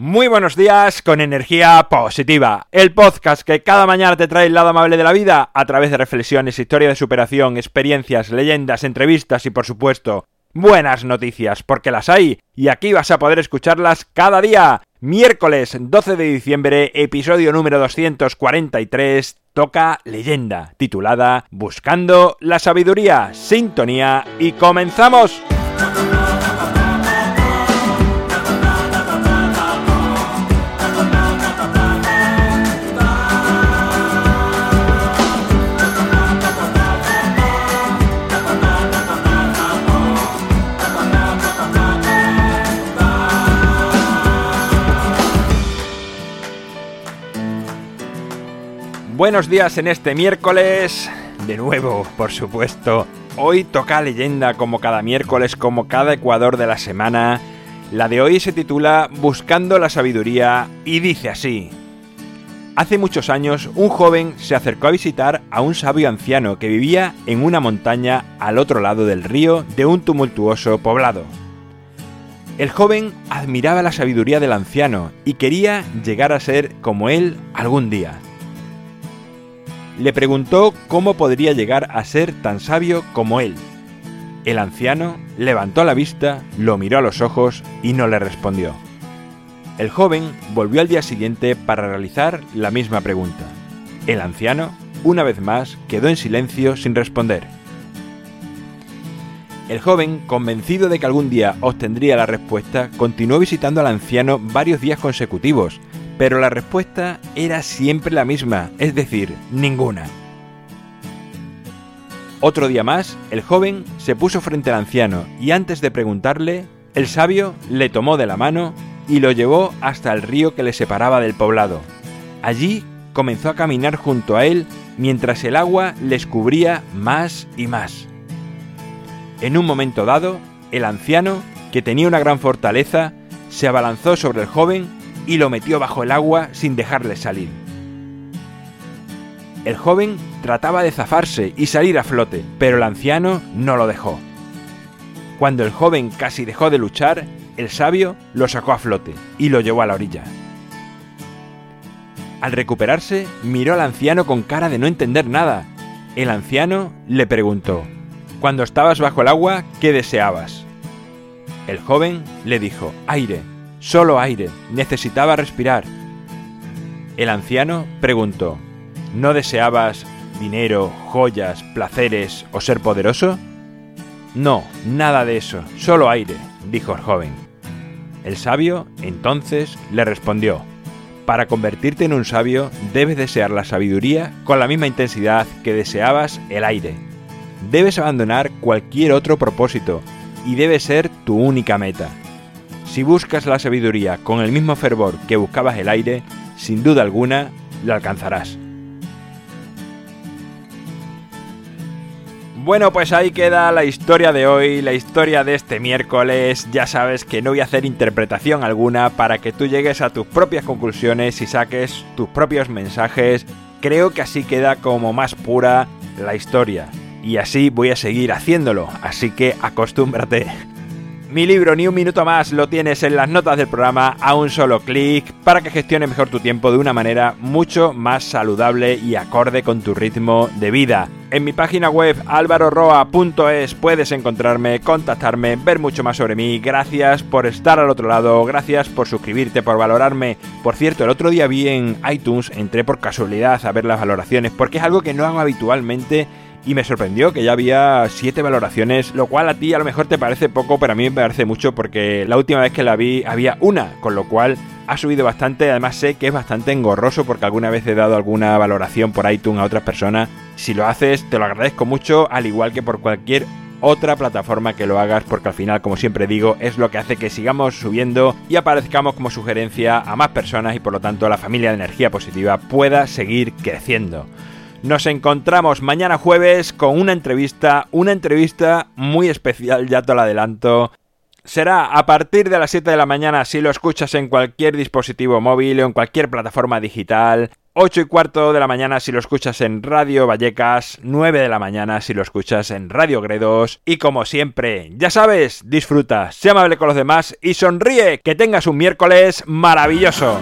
Muy buenos días con energía positiva, el podcast que cada mañana te trae el lado amable de la vida a través de reflexiones, historia de superación, experiencias, leyendas, entrevistas y por supuesto buenas noticias, porque las hay y aquí vas a poder escucharlas cada día. Miércoles 12 de diciembre, episodio número 243, toca leyenda, titulada Buscando la sabiduría, sintonía y comenzamos. Buenos días en este miércoles. De nuevo, por supuesto. Hoy toca leyenda como cada miércoles, como cada Ecuador de la semana. La de hoy se titula Buscando la sabiduría y dice así. Hace muchos años, un joven se acercó a visitar a un sabio anciano que vivía en una montaña al otro lado del río de un tumultuoso poblado. El joven admiraba la sabiduría del anciano y quería llegar a ser como él algún día le preguntó cómo podría llegar a ser tan sabio como él. El anciano levantó la vista, lo miró a los ojos y no le respondió. El joven volvió al día siguiente para realizar la misma pregunta. El anciano, una vez más, quedó en silencio sin responder. El joven, convencido de que algún día obtendría la respuesta, continuó visitando al anciano varios días consecutivos, pero la respuesta era siempre la misma, es decir, ninguna. Otro día más, el joven se puso frente al anciano y antes de preguntarle, el sabio le tomó de la mano y lo llevó hasta el río que le separaba del poblado. Allí comenzó a caminar junto a él mientras el agua les cubría más y más. En un momento dado, el anciano, que tenía una gran fortaleza, se abalanzó sobre el joven y lo metió bajo el agua sin dejarle salir. El joven trataba de zafarse y salir a flote, pero el anciano no lo dejó. Cuando el joven casi dejó de luchar, el sabio lo sacó a flote y lo llevó a la orilla. Al recuperarse, miró al anciano con cara de no entender nada. El anciano le preguntó, Cuando estabas bajo el agua, ¿qué deseabas? El joven le dijo, aire, Solo aire, necesitaba respirar. El anciano preguntó, ¿no deseabas dinero, joyas, placeres o ser poderoso? No, nada de eso, solo aire, dijo el joven. El sabio entonces le respondió, para convertirte en un sabio debes desear la sabiduría con la misma intensidad que deseabas el aire. Debes abandonar cualquier otro propósito y debe ser tu única meta. Si buscas la sabiduría con el mismo fervor que buscabas el aire, sin duda alguna lo alcanzarás. Bueno, pues ahí queda la historia de hoy, la historia de este miércoles. Ya sabes que no voy a hacer interpretación alguna para que tú llegues a tus propias conclusiones y saques tus propios mensajes. Creo que así queda como más pura la historia. Y así voy a seguir haciéndolo, así que acostúmbrate. Mi libro Ni un minuto más lo tienes en las notas del programa a un solo clic para que gestiones mejor tu tiempo de una manera mucho más saludable y acorde con tu ritmo de vida. En mi página web alvaroroa.es puedes encontrarme, contactarme, ver mucho más sobre mí. Gracias por estar al otro lado, gracias por suscribirte, por valorarme. Por cierto, el otro día vi en iTunes, entré por casualidad a ver las valoraciones porque es algo que no hago habitualmente y me sorprendió que ya había siete valoraciones, lo cual a ti a lo mejor te parece poco, pero a mí me parece mucho porque la última vez que la vi había una, con lo cual ha subido bastante, además sé que es bastante engorroso porque alguna vez he dado alguna valoración por iTunes a otras personas. Si lo haces, te lo agradezco mucho, al igual que por cualquier otra plataforma que lo hagas porque al final, como siempre digo, es lo que hace que sigamos subiendo y aparezcamos como sugerencia a más personas y por lo tanto la familia de energía positiva pueda seguir creciendo. Nos encontramos mañana jueves con una entrevista, una entrevista muy especial, ya te lo adelanto. Será a partir de las 7 de la mañana si lo escuchas en cualquier dispositivo móvil o en cualquier plataforma digital 8 y cuarto de la mañana si lo escuchas en Radio Vallecas, 9 de la mañana si lo escuchas en Radio Gredos. Y como siempre, ya sabes, disfruta, sé amable con los demás y sonríe, que tengas un miércoles maravilloso.